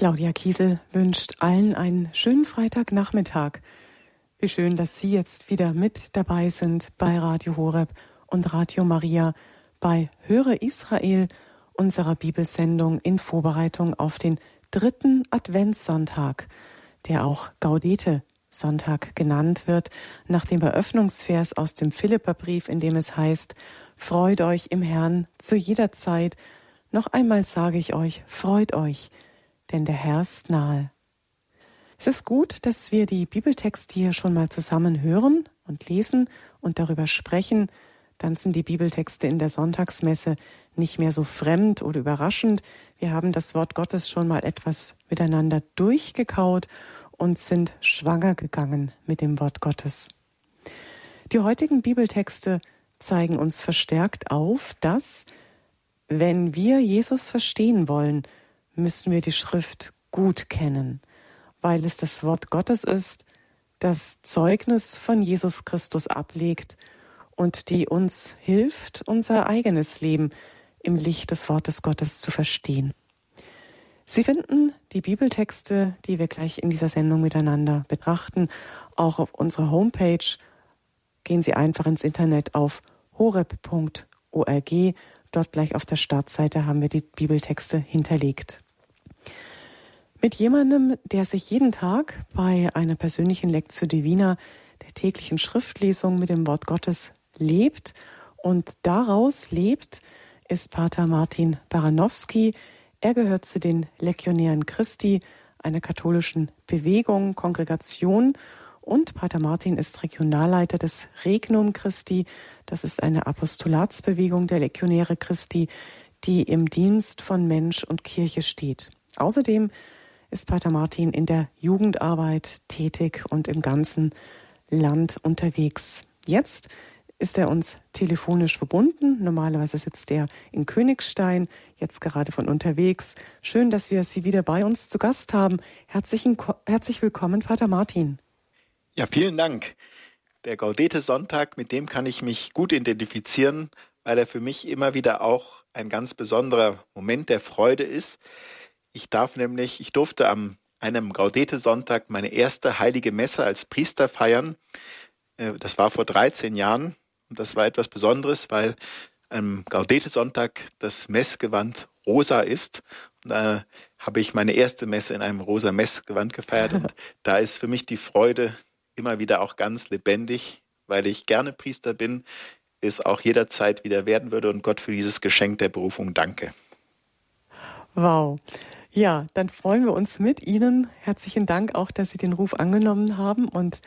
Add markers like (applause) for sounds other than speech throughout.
Claudia Kiesel wünscht allen einen schönen Freitagnachmittag. Wie schön, dass Sie jetzt wieder mit dabei sind bei Radio Horeb und Radio Maria bei Höre Israel, unserer Bibelsendung in Vorbereitung auf den dritten Adventssonntag, der auch Gaudete Sonntag genannt wird, nach dem Eröffnungsvers aus dem Philipperbrief, in dem es heißt, Freut euch im Herrn zu jeder Zeit. Noch einmal sage ich euch, freut euch denn der Herr ist nahe. Es ist gut, dass wir die Bibeltexte hier schon mal zusammen hören und lesen und darüber sprechen. Dann sind die Bibeltexte in der Sonntagsmesse nicht mehr so fremd oder überraschend. Wir haben das Wort Gottes schon mal etwas miteinander durchgekaut und sind schwanger gegangen mit dem Wort Gottes. Die heutigen Bibeltexte zeigen uns verstärkt auf, dass, wenn wir Jesus verstehen wollen, müssen wir die Schrift gut kennen, weil es das Wort Gottes ist, das Zeugnis von Jesus Christus ablegt und die uns hilft, unser eigenes Leben im Licht des Wortes Gottes zu verstehen. Sie finden die Bibeltexte, die wir gleich in dieser Sendung miteinander betrachten, auch auf unserer Homepage. Gehen Sie einfach ins Internet auf horeb.org. Dort gleich auf der Startseite haben wir die Bibeltexte hinterlegt. Mit jemandem, der sich jeden Tag bei einer persönlichen Lectio Divina, der täglichen Schriftlesung mit dem Wort Gottes lebt und daraus lebt, ist Pater Martin Baranowski. Er gehört zu den Legionären Christi, einer katholischen Bewegung, Kongregation und Pater Martin ist Regionalleiter des Regnum Christi. Das ist eine Apostolatsbewegung der Legionäre Christi, die im Dienst von Mensch und Kirche steht. Außerdem ist Pater Martin in der Jugendarbeit tätig und im ganzen Land unterwegs. Jetzt ist er uns telefonisch verbunden. Normalerweise sitzt er in Königstein, jetzt gerade von unterwegs. Schön, dass wir Sie wieder bei uns zu Gast haben. Herzlichen, herzlich willkommen, Pater Martin. Ja, vielen Dank. Der Gaudete Sonntag, mit dem kann ich mich gut identifizieren, weil er für mich immer wieder auch ein ganz besonderer Moment der Freude ist. Ich darf nämlich, ich durfte am einem Gaudete-Sonntag meine erste heilige Messe als Priester feiern. Äh, das war vor 13 Jahren und das war etwas Besonderes, weil am Gaudete-Sonntag das Messgewand rosa ist. Und da habe ich meine erste Messe in einem rosa Messgewand gefeiert und (laughs) da ist für mich die Freude immer wieder auch ganz lebendig, weil ich gerne Priester bin, es auch jederzeit wieder werden würde und Gott für dieses Geschenk der Berufung danke. Wow. Ja, dann freuen wir uns mit Ihnen. Herzlichen Dank auch, dass Sie den Ruf angenommen haben und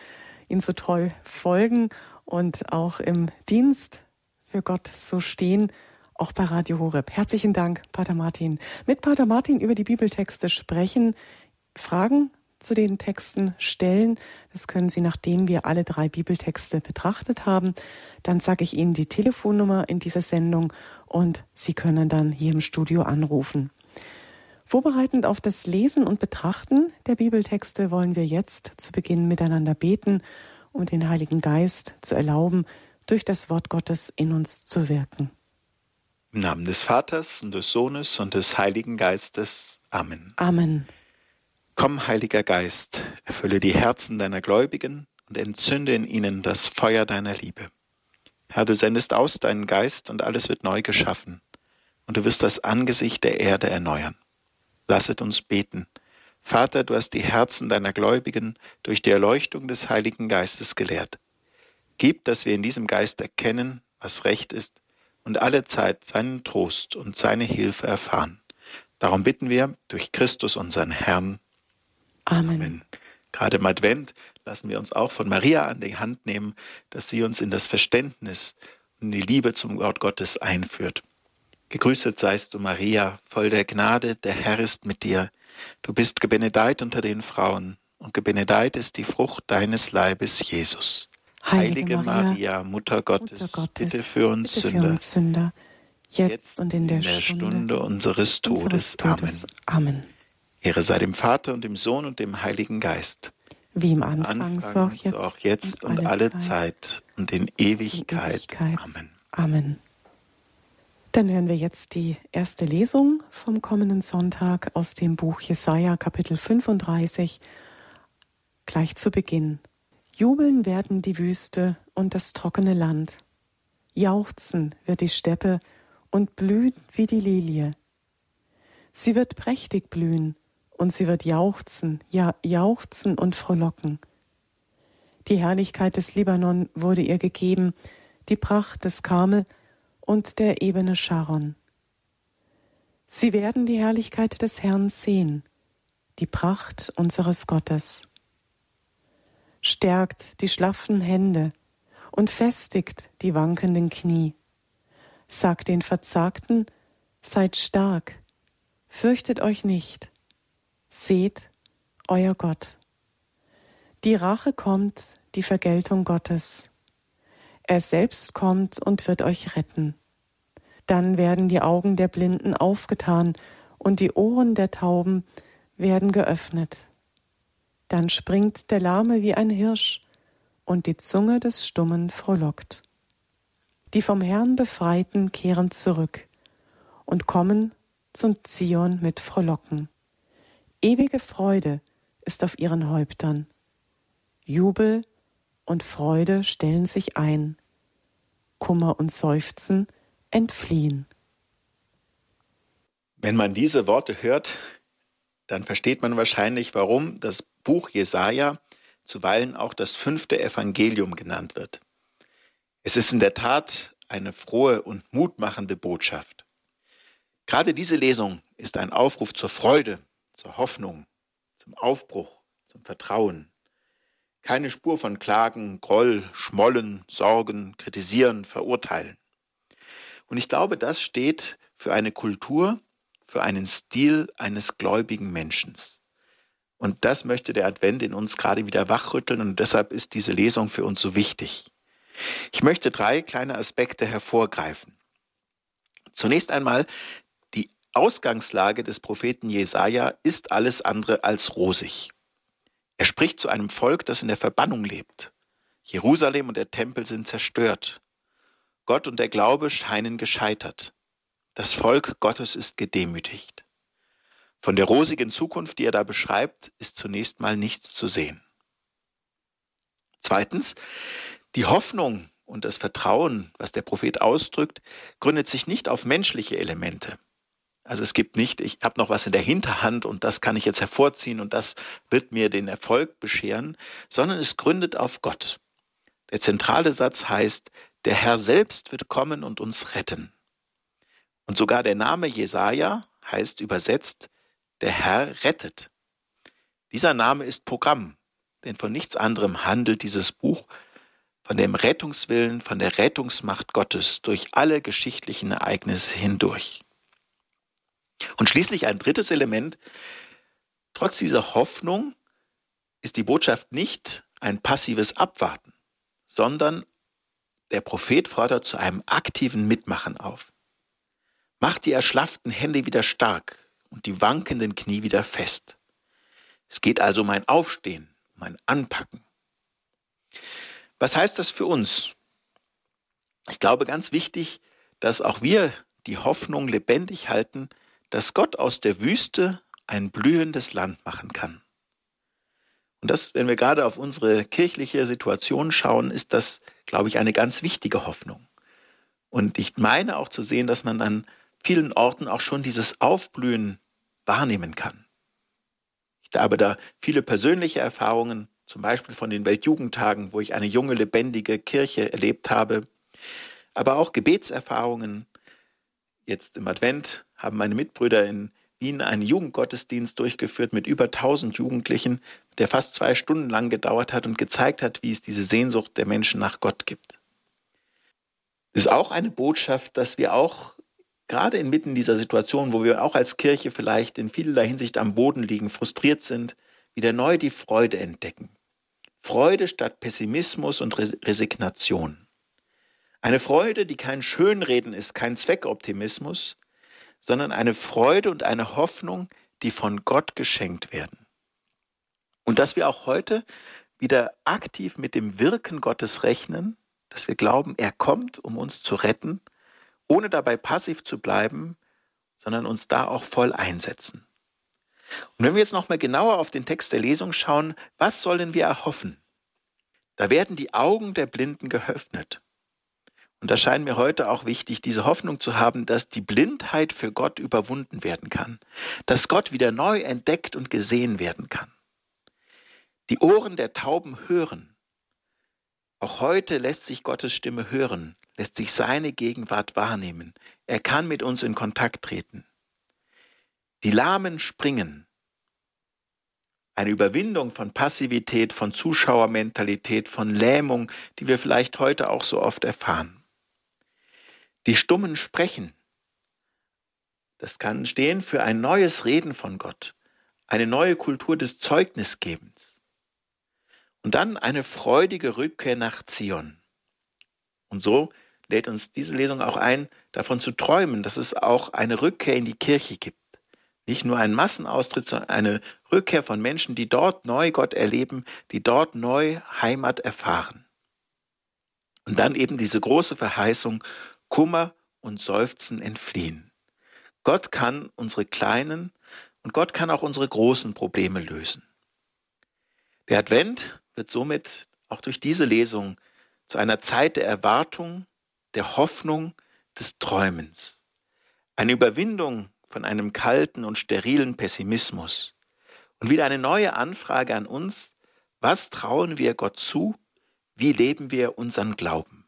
ihn so treu folgen und auch im Dienst für Gott so stehen, auch bei Radio Horeb. Herzlichen Dank, Pater Martin. Mit Pater Martin über die Bibeltexte sprechen, Fragen zu den Texten stellen. Das können Sie, nachdem wir alle drei Bibeltexte betrachtet haben. Dann sage ich Ihnen die Telefonnummer in dieser Sendung und Sie können dann hier im Studio anrufen. Vorbereitend auf das Lesen und Betrachten der Bibeltexte wollen wir jetzt zu Beginn miteinander beten, um den Heiligen Geist zu erlauben, durch das Wort Gottes in uns zu wirken. Im Namen des Vaters und des Sohnes und des Heiligen Geistes. Amen. Amen. Komm, Heiliger Geist, erfülle die Herzen deiner Gläubigen und entzünde in ihnen das Feuer deiner Liebe. Herr, du sendest aus deinen Geist und alles wird neu geschaffen, und du wirst das Angesicht der Erde erneuern. Lasset uns beten. Vater, du hast die Herzen deiner Gläubigen durch die Erleuchtung des Heiligen Geistes gelehrt. Gib, dass wir in diesem Geist erkennen, was recht ist und alle Zeit seinen Trost und seine Hilfe erfahren. Darum bitten wir durch Christus unseren Herrn. Amen. Amen. Gerade im Advent lassen wir uns auch von Maria an die Hand nehmen, dass sie uns in das Verständnis und die Liebe zum Wort Gottes einführt. Gegrüßet seist du, Maria, voll der Gnade, der Herr ist mit dir. Du bist gebenedeit unter den Frauen, und gebenedeit ist die Frucht deines Leibes, Jesus. Heilige, Heilige Maria, Maria, Mutter Gottes, Mutter Gottes, bitte für uns, bitte Sünder, für uns Sünder, jetzt und in der, in der Stunde, Stunde, unseres Todes. Unseres Todes. Amen. Amen. Ehre sei dem Vater und dem Sohn und dem Heiligen Geist. Wie im Anfang, Anfang so auch jetzt, auch jetzt und, und alle Zeit, Zeit und in Ewigkeit. In Ewigkeit. Amen. Amen. Dann hören wir jetzt die erste Lesung vom kommenden Sonntag aus dem Buch Jesaja, Kapitel 35, gleich zu Beginn. Jubeln werden die Wüste und das trockene Land. Jauchzen wird die Steppe und blühen wie die Lilie. Sie wird prächtig blühen und sie wird jauchzen, ja jauchzen und frohlocken. Die Herrlichkeit des Libanon wurde ihr gegeben, die Pracht des Karmel und der Ebene Sharon. Sie werden die Herrlichkeit des Herrn sehen, die Pracht unseres Gottes. Stärkt die schlaffen Hände und festigt die wankenden Knie. Sagt den Verzagten, seid stark, fürchtet euch nicht, seht euer Gott. Die Rache kommt, die Vergeltung Gottes. Er selbst kommt und wird euch retten. Dann werden die Augen der Blinden aufgetan und die Ohren der Tauben werden geöffnet. Dann springt der Lahme wie ein Hirsch und die Zunge des Stummen frohlockt. Die vom Herrn Befreiten kehren zurück und kommen zum Zion mit Frohlocken. Ewige Freude ist auf ihren Häuptern. Jubel und Freude stellen sich ein, Kummer und Seufzen entfliehen. Wenn man diese Worte hört, dann versteht man wahrscheinlich, warum das Buch Jesaja zuweilen auch das fünfte Evangelium genannt wird. Es ist in der Tat eine frohe und mutmachende Botschaft. Gerade diese Lesung ist ein Aufruf zur Freude, zur Hoffnung, zum Aufbruch, zum Vertrauen. Keine Spur von Klagen, Groll, Schmollen, Sorgen, Kritisieren, Verurteilen. Und ich glaube, das steht für eine Kultur, für einen Stil eines gläubigen Menschen. Und das möchte der Advent in uns gerade wieder wachrütteln und deshalb ist diese Lesung für uns so wichtig. Ich möchte drei kleine Aspekte hervorgreifen. Zunächst einmal, Ausgangslage des Propheten Jesaja ist alles andere als rosig. Er spricht zu einem Volk, das in der Verbannung lebt. Jerusalem und der Tempel sind zerstört. Gott und der Glaube scheinen gescheitert. Das Volk Gottes ist gedemütigt. Von der rosigen Zukunft, die er da beschreibt, ist zunächst mal nichts zu sehen. Zweitens, die Hoffnung und das Vertrauen, was der Prophet ausdrückt, gründet sich nicht auf menschliche Elemente. Also es gibt nicht, ich habe noch was in der Hinterhand und das kann ich jetzt hervorziehen und das wird mir den Erfolg bescheren, sondern es gründet auf Gott. Der zentrale Satz heißt, der Herr selbst wird kommen und uns retten. Und sogar der Name Jesaja heißt übersetzt, der Herr rettet. Dieser Name ist Programm, denn von nichts anderem handelt dieses Buch, von dem Rettungswillen, von der Rettungsmacht Gottes durch alle geschichtlichen Ereignisse hindurch. Und schließlich ein drittes Element. Trotz dieser Hoffnung ist die Botschaft nicht ein passives Abwarten, sondern der Prophet fordert zu einem aktiven Mitmachen auf. Macht die erschlafften Hände wieder stark und die wankenden Knie wieder fest. Es geht also um ein Aufstehen, um ein Anpacken. Was heißt das für uns? Ich glaube ganz wichtig, dass auch wir die Hoffnung lebendig halten, dass Gott aus der Wüste ein blühendes Land machen kann. Und das, wenn wir gerade auf unsere kirchliche Situation schauen, ist das, glaube ich, eine ganz wichtige Hoffnung. Und ich meine auch zu sehen, dass man an vielen Orten auch schon dieses Aufblühen wahrnehmen kann. Ich habe da viele persönliche Erfahrungen, zum Beispiel von den Weltjugendtagen, wo ich eine junge, lebendige Kirche erlebt habe, aber auch Gebetserfahrungen, Jetzt im Advent haben meine Mitbrüder in Wien einen Jugendgottesdienst durchgeführt mit über 1000 Jugendlichen, der fast zwei Stunden lang gedauert hat und gezeigt hat, wie es diese Sehnsucht der Menschen nach Gott gibt. Es ist auch eine Botschaft, dass wir auch gerade inmitten dieser Situation, wo wir auch als Kirche vielleicht in vielerlei Hinsicht am Boden liegen, frustriert sind, wieder neu die Freude entdecken. Freude statt Pessimismus und Resignation. Eine Freude, die kein Schönreden ist, kein Zweckoptimismus, sondern eine Freude und eine Hoffnung, die von Gott geschenkt werden. Und dass wir auch heute wieder aktiv mit dem Wirken Gottes rechnen, dass wir glauben, er kommt, um uns zu retten ohne dabei passiv zu bleiben, sondern uns da auch voll einsetzen. Und wenn wir jetzt nochmal genauer auf den Text der Lesung schauen, was sollen wir erhoffen? Da werden die Augen der Blinden geöffnet. Und da scheint mir heute auch wichtig, diese Hoffnung zu haben, dass die Blindheit für Gott überwunden werden kann, dass Gott wieder neu entdeckt und gesehen werden kann. Die Ohren der Tauben hören. Auch heute lässt sich Gottes Stimme hören, lässt sich seine Gegenwart wahrnehmen. Er kann mit uns in Kontakt treten. Die Lahmen springen. Eine Überwindung von Passivität, von Zuschauermentalität, von Lähmung, die wir vielleicht heute auch so oft erfahren. Die Stummen sprechen. Das kann stehen für ein neues Reden von Gott, eine neue Kultur des Zeugnisgebens. Und dann eine freudige Rückkehr nach Zion. Und so lädt uns diese Lesung auch ein, davon zu träumen, dass es auch eine Rückkehr in die Kirche gibt. Nicht nur ein Massenaustritt, sondern eine Rückkehr von Menschen, die dort neu Gott erleben, die dort neu Heimat erfahren. Und dann eben diese große Verheißung, Kummer und Seufzen entfliehen. Gott kann unsere kleinen und Gott kann auch unsere großen Probleme lösen. Der Advent wird somit auch durch diese Lesung zu einer Zeit der Erwartung, der Hoffnung, des Träumens. Eine Überwindung von einem kalten und sterilen Pessimismus. Und wieder eine neue Anfrage an uns, was trauen wir Gott zu? Wie leben wir unseren Glauben?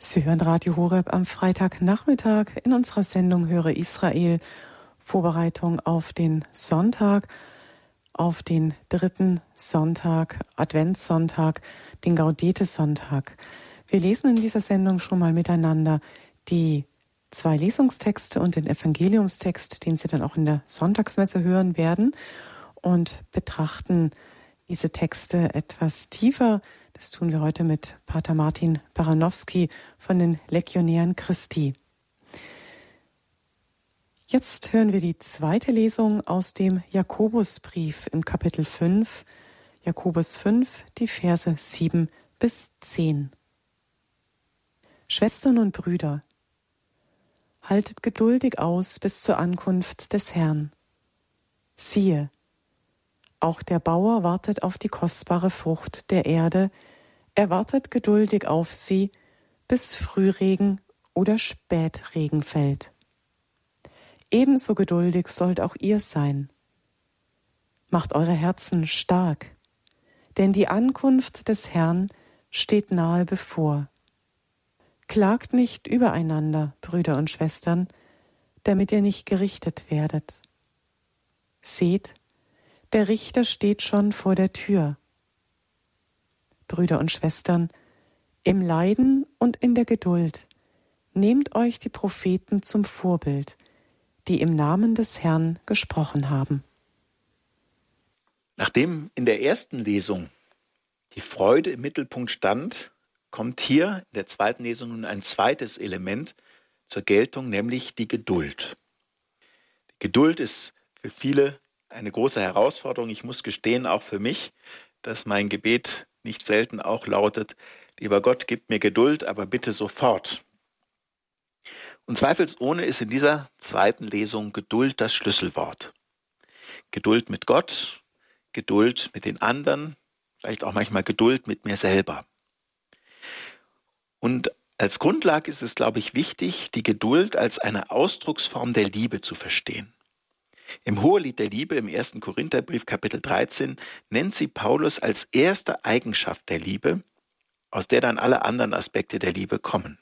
Sie hören Radio Horeb am Freitagnachmittag in unserer Sendung Höre Israel. Vorbereitung auf den Sonntag, auf den dritten Sonntag, Adventssonntag, den Gaudete-Sonntag. Wir lesen in dieser Sendung schon mal miteinander die zwei Lesungstexte und den Evangeliumstext, den Sie dann auch in der Sonntagsmesse hören werden und betrachten diese Texte etwas tiefer das tun wir heute mit Pater Martin Baranowski von den Legionären Christi. Jetzt hören wir die zweite Lesung aus dem Jakobusbrief im Kapitel 5, Jakobus 5, die Verse 7 bis 10. Schwestern und Brüder, haltet geduldig aus bis zur Ankunft des Herrn. Siehe, auch der Bauer wartet auf die kostbare Frucht der Erde, er wartet geduldig auf sie, bis Frühregen oder Spätregen fällt. Ebenso geduldig sollt auch ihr sein. Macht eure Herzen stark, denn die Ankunft des Herrn steht nahe bevor. Klagt nicht übereinander, Brüder und Schwestern, damit ihr nicht gerichtet werdet. Seht, der Richter steht schon vor der Tür. Brüder und Schwestern, im Leiden und in der Geduld nehmt euch die Propheten zum Vorbild, die im Namen des Herrn gesprochen haben. Nachdem in der ersten Lesung die Freude im Mittelpunkt stand, kommt hier in der zweiten Lesung nun ein zweites Element zur Geltung, nämlich die Geduld. Die Geduld ist für viele eine große Herausforderung. Ich muss gestehen, auch für mich, dass mein Gebet nicht selten auch lautet, lieber Gott, gib mir Geduld, aber bitte sofort. Und zweifelsohne ist in dieser zweiten Lesung Geduld das Schlüsselwort. Geduld mit Gott, Geduld mit den anderen, vielleicht auch manchmal Geduld mit mir selber. Und als Grundlage ist es, glaube ich, wichtig, die Geduld als eine Ausdrucksform der Liebe zu verstehen. Im Hohelied der Liebe im 1. Korintherbrief Kapitel 13 nennt sie Paulus als erste Eigenschaft der Liebe, aus der dann alle anderen Aspekte der Liebe kommen.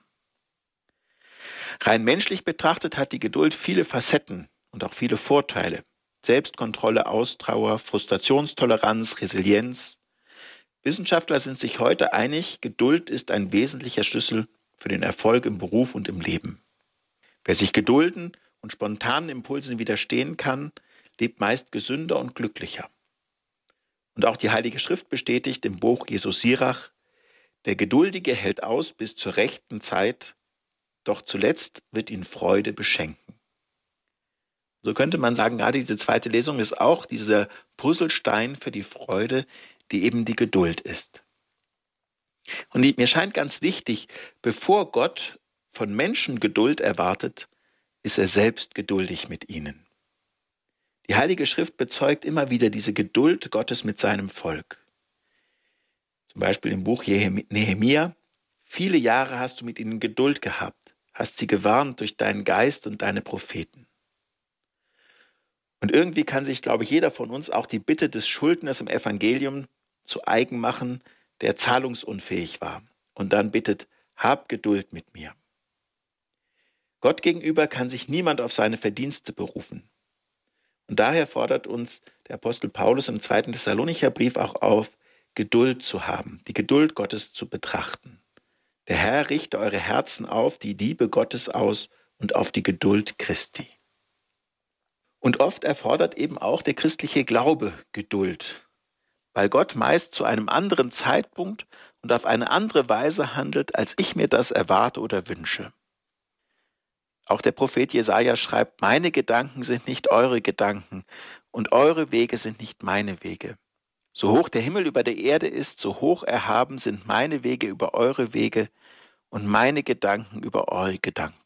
Rein menschlich betrachtet hat die Geduld viele Facetten und auch viele Vorteile. Selbstkontrolle, Austrauer, Frustrationstoleranz, Resilienz. Wissenschaftler sind sich heute einig, Geduld ist ein wesentlicher Schlüssel für den Erfolg im Beruf und im Leben. Wer sich gedulden und spontanen Impulsen widerstehen kann, lebt meist gesünder und glücklicher. Und auch die Heilige Schrift bestätigt im Buch Jesus Sirach, der Geduldige hält aus bis zur rechten Zeit doch zuletzt wird ihn Freude beschenken. So könnte man sagen, gerade diese zweite Lesung ist auch dieser Puzzlestein für die Freude, die eben die Geduld ist. Und mir scheint ganz wichtig, bevor Gott von Menschen Geduld erwartet, ist er selbst geduldig mit ihnen. Die Heilige Schrift bezeugt immer wieder diese Geduld Gottes mit seinem Volk. Zum Beispiel im Buch Nehemia, viele Jahre hast du mit ihnen Geduld gehabt, hast sie gewarnt durch deinen Geist und deine Propheten. Und irgendwie kann sich, glaube ich, jeder von uns auch die Bitte des Schuldners im Evangelium zu eigen machen, der zahlungsunfähig war und dann bittet, hab Geduld mit mir. Gott gegenüber kann sich niemand auf seine Verdienste berufen. Und daher fordert uns der Apostel Paulus im zweiten Thessalonicher Brief auch auf, Geduld zu haben, die Geduld Gottes zu betrachten. Der Herr richte eure Herzen auf die Liebe Gottes aus und auf die Geduld Christi. Und oft erfordert eben auch der christliche Glaube Geduld, weil Gott meist zu einem anderen Zeitpunkt und auf eine andere Weise handelt, als ich mir das erwarte oder wünsche. Auch der Prophet Jesaja schreibt: Meine Gedanken sind nicht eure Gedanken und eure Wege sind nicht meine Wege. So hoch der Himmel über der Erde ist, so hoch erhaben sind meine Wege über eure Wege und meine Gedanken über eure Gedanken.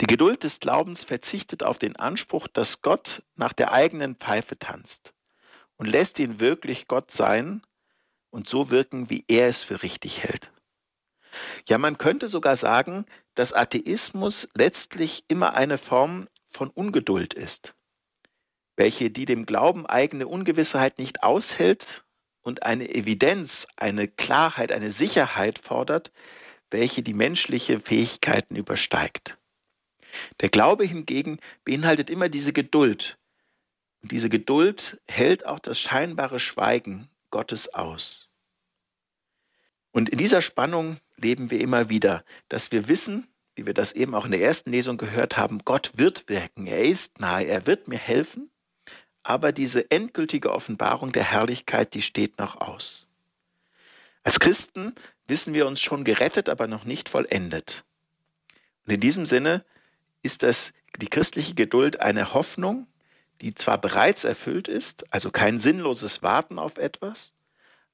Die Geduld des Glaubens verzichtet auf den Anspruch, dass Gott nach der eigenen Pfeife tanzt und lässt ihn wirklich Gott sein und so wirken, wie er es für richtig hält. Ja, man könnte sogar sagen, dass Atheismus letztlich immer eine Form von Ungeduld ist, welche die dem Glauben eigene Ungewissheit nicht aushält und eine Evidenz, eine Klarheit, eine Sicherheit fordert, welche die menschliche Fähigkeiten übersteigt. Der Glaube hingegen beinhaltet immer diese Geduld. Und diese Geduld hält auch das scheinbare Schweigen Gottes aus. Und in dieser Spannung leben wir immer wieder, dass wir wissen, wie wir das eben auch in der ersten Lesung gehört haben, Gott wird wirken, er ist nahe, er wird mir helfen, aber diese endgültige Offenbarung der Herrlichkeit, die steht noch aus. Als Christen wissen wir uns schon gerettet, aber noch nicht vollendet. Und in diesem Sinne ist das die christliche Geduld eine Hoffnung, die zwar bereits erfüllt ist, also kein sinnloses Warten auf etwas,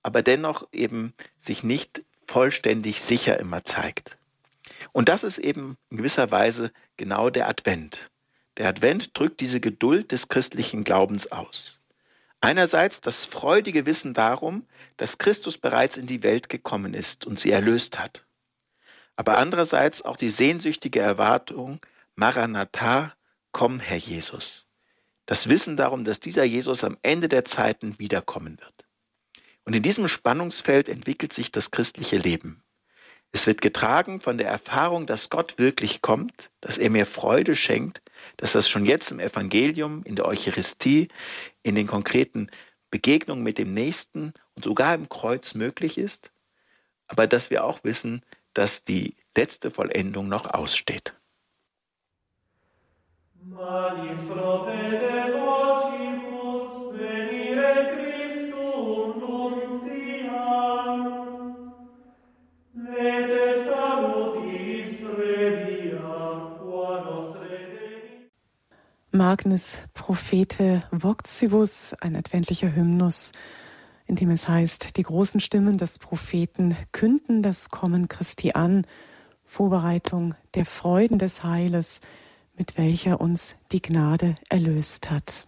aber dennoch eben sich nicht vollständig sicher immer zeigt. Und das ist eben in gewisser Weise genau der Advent. Der Advent drückt diese Geduld des christlichen Glaubens aus. Einerseits das freudige Wissen darum, dass Christus bereits in die Welt gekommen ist und sie erlöst hat. Aber andererseits auch die sehnsüchtige Erwartung, Maranatha, komm, Herr Jesus. Das Wissen darum, dass dieser Jesus am Ende der Zeiten wiederkommen wird. Und in diesem Spannungsfeld entwickelt sich das christliche Leben. Es wird getragen von der Erfahrung, dass Gott wirklich kommt, dass er mir Freude schenkt, dass das schon jetzt im Evangelium, in der Eucharistie, in den konkreten Begegnungen mit dem Nächsten und sogar im Kreuz möglich ist, aber dass wir auch wissen, dass die letzte Vollendung noch aussteht. Manis profede Magnus Prophete Vocibus, ein adventlicher Hymnus, in dem es heißt, die großen Stimmen des Propheten künden das Kommen Christi an, Vorbereitung der Freuden des Heiles, mit welcher uns die Gnade erlöst hat.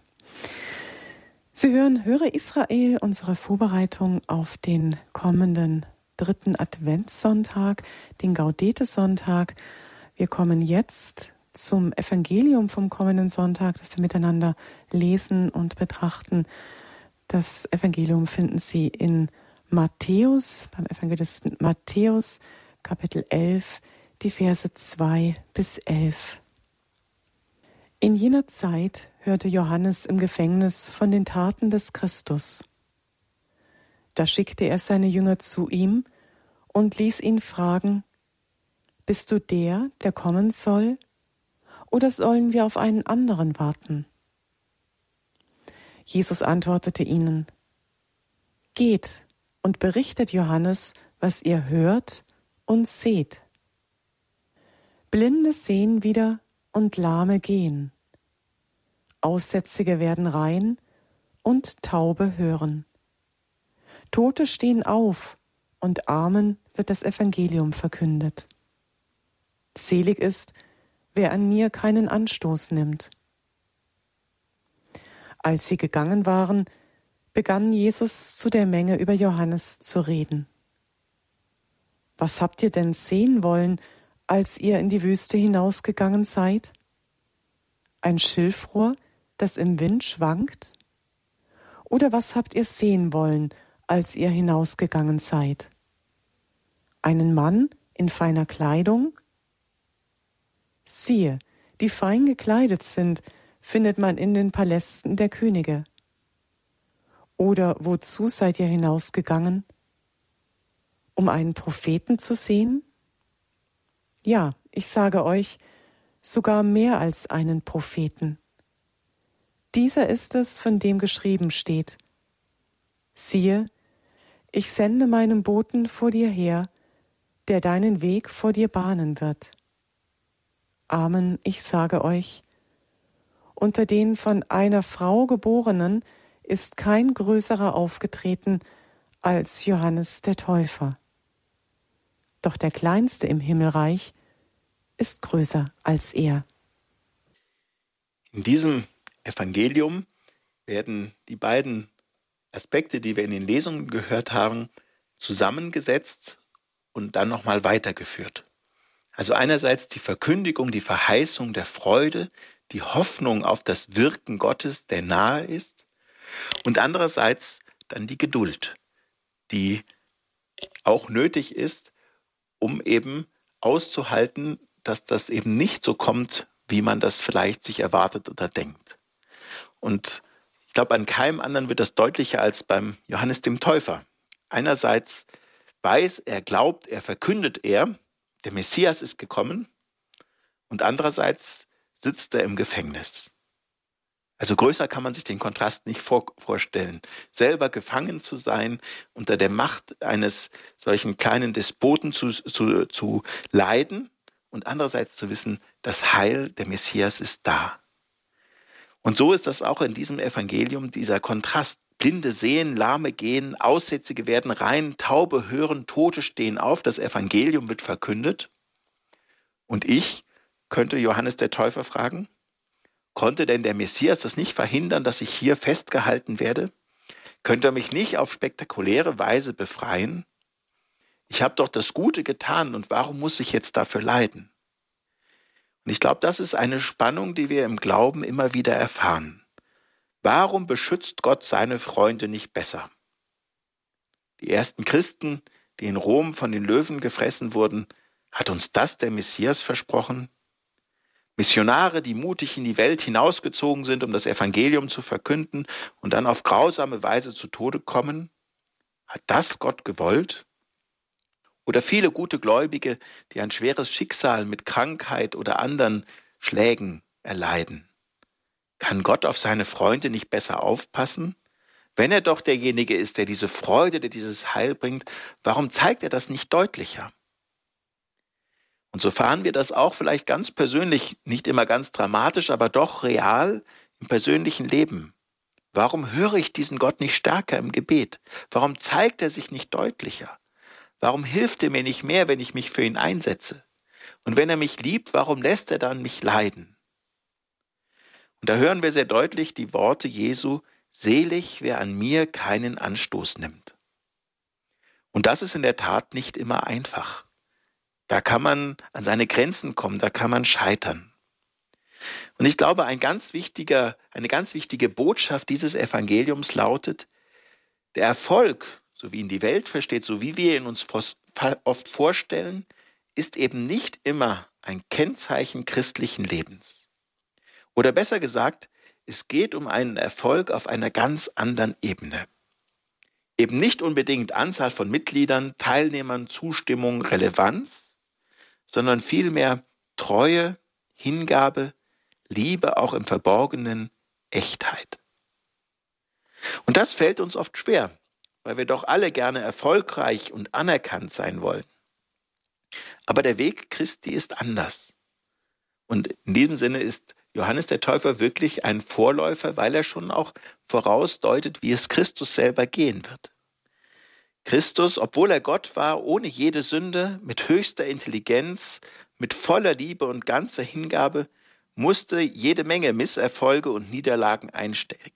Sie hören Höre Israel, unsere Vorbereitung auf den kommenden dritten Adventssonntag, den Gaudete-Sonntag. Wir kommen jetzt zum Evangelium vom kommenden Sonntag, das wir miteinander lesen und betrachten. Das Evangelium finden Sie in Matthäus, beim Evangelisten Matthäus, Kapitel 11, die Verse 2 bis 11. In jener Zeit hörte Johannes im Gefängnis von den Taten des Christus. Da schickte er seine Jünger zu ihm und ließ ihn fragen, Bist du der, der kommen soll, oder sollen wir auf einen anderen warten? Jesus antwortete ihnen, Geht und berichtet Johannes, was ihr hört und seht. Blinde sehen wieder und Lahme gehen. Aussätzige werden rein und Taube hören. Tote stehen auf und Armen wird das Evangelium verkündet. Selig ist, wer an mir keinen Anstoß nimmt. Als sie gegangen waren, begann Jesus zu der Menge über Johannes zu reden. Was habt ihr denn sehen wollen, als ihr in die Wüste hinausgegangen seid? Ein Schilfrohr, das im Wind schwankt? Oder was habt ihr sehen wollen, als ihr hinausgegangen seid? Einen Mann in feiner Kleidung? Siehe, die fein gekleidet sind, findet man in den Palästen der Könige. Oder wozu seid ihr hinausgegangen? Um einen Propheten zu sehen? Ja, ich sage euch, sogar mehr als einen Propheten. Dieser ist es, von dem geschrieben steht. Siehe, ich sende meinen Boten vor dir her, der deinen Weg vor dir bahnen wird. Amen, ich sage euch, unter den von einer Frau geborenen ist kein größerer aufgetreten als Johannes der Täufer. Doch der Kleinste im Himmelreich ist größer als er. In diesem Evangelium werden die beiden Aspekte, die wir in den Lesungen gehört haben, zusammengesetzt und dann nochmal weitergeführt. Also einerseits die Verkündigung, die Verheißung der Freude, die Hoffnung auf das Wirken Gottes, der nahe ist, und andererseits dann die Geduld, die auch nötig ist, um eben auszuhalten, dass das eben nicht so kommt, wie man das vielleicht sich erwartet oder denkt. Und ich glaube, an keinem anderen wird das deutlicher als beim Johannes dem Täufer. Einerseits weiß er, glaubt er, verkündet er, der Messias ist gekommen. Und andererseits sitzt er im Gefängnis. Also größer kann man sich den Kontrast nicht vor, vorstellen. Selber gefangen zu sein, unter der Macht eines solchen kleinen Despoten zu, zu, zu leiden und andererseits zu wissen, das Heil der Messias ist da. Und so ist das auch in diesem Evangelium, dieser Kontrast. Blinde sehen, Lahme gehen, Aussätzige werden rein, Taube hören, Tote stehen auf, das Evangelium wird verkündet. Und ich könnte Johannes der Täufer fragen, konnte denn der Messias das nicht verhindern, dass ich hier festgehalten werde? Könnte er mich nicht auf spektakuläre Weise befreien? Ich habe doch das Gute getan und warum muss ich jetzt dafür leiden? Und ich glaube, das ist eine Spannung, die wir im Glauben immer wieder erfahren. Warum beschützt Gott seine Freunde nicht besser? Die ersten Christen, die in Rom von den Löwen gefressen wurden, hat uns das der Messias versprochen? Missionare, die mutig in die Welt hinausgezogen sind, um das Evangelium zu verkünden und dann auf grausame Weise zu Tode kommen? Hat das Gott gewollt? Oder viele gute Gläubige, die ein schweres Schicksal mit Krankheit oder anderen Schlägen erleiden? Kann Gott auf seine Freunde nicht besser aufpassen? Wenn er doch derjenige ist, der diese Freude, der dieses Heil bringt, warum zeigt er das nicht deutlicher? Und so fahren wir das auch vielleicht ganz persönlich, nicht immer ganz dramatisch, aber doch real im persönlichen Leben. Warum höre ich diesen Gott nicht stärker im Gebet? Warum zeigt er sich nicht deutlicher? Warum hilft er mir nicht mehr, wenn ich mich für ihn einsetze? Und wenn er mich liebt, warum lässt er dann mich leiden? Und da hören wir sehr deutlich die Worte Jesu, selig, wer an mir keinen Anstoß nimmt. Und das ist in der Tat nicht immer einfach. Da kann man an seine Grenzen kommen, da kann man scheitern. Und ich glaube, ein ganz eine ganz wichtige Botschaft dieses Evangeliums lautet, der Erfolg, so wie ihn die Welt versteht, so wie wir ihn uns oft vorstellen, ist eben nicht immer ein Kennzeichen christlichen Lebens. Oder besser gesagt, es geht um einen Erfolg auf einer ganz anderen Ebene. Eben nicht unbedingt Anzahl von Mitgliedern, Teilnehmern, Zustimmung, Relevanz, sondern vielmehr Treue, Hingabe, Liebe auch im Verborgenen, Echtheit. Und das fällt uns oft schwer, weil wir doch alle gerne erfolgreich und anerkannt sein wollen. Aber der Weg Christi ist anders. Und in diesem Sinne ist Johannes der Täufer wirklich ein Vorläufer, weil er schon auch vorausdeutet, wie es Christus selber gehen wird. Christus, obwohl er Gott war, ohne jede Sünde, mit höchster Intelligenz, mit voller Liebe und ganzer Hingabe, musste jede Menge Misserfolge und Niederlagen einstecken.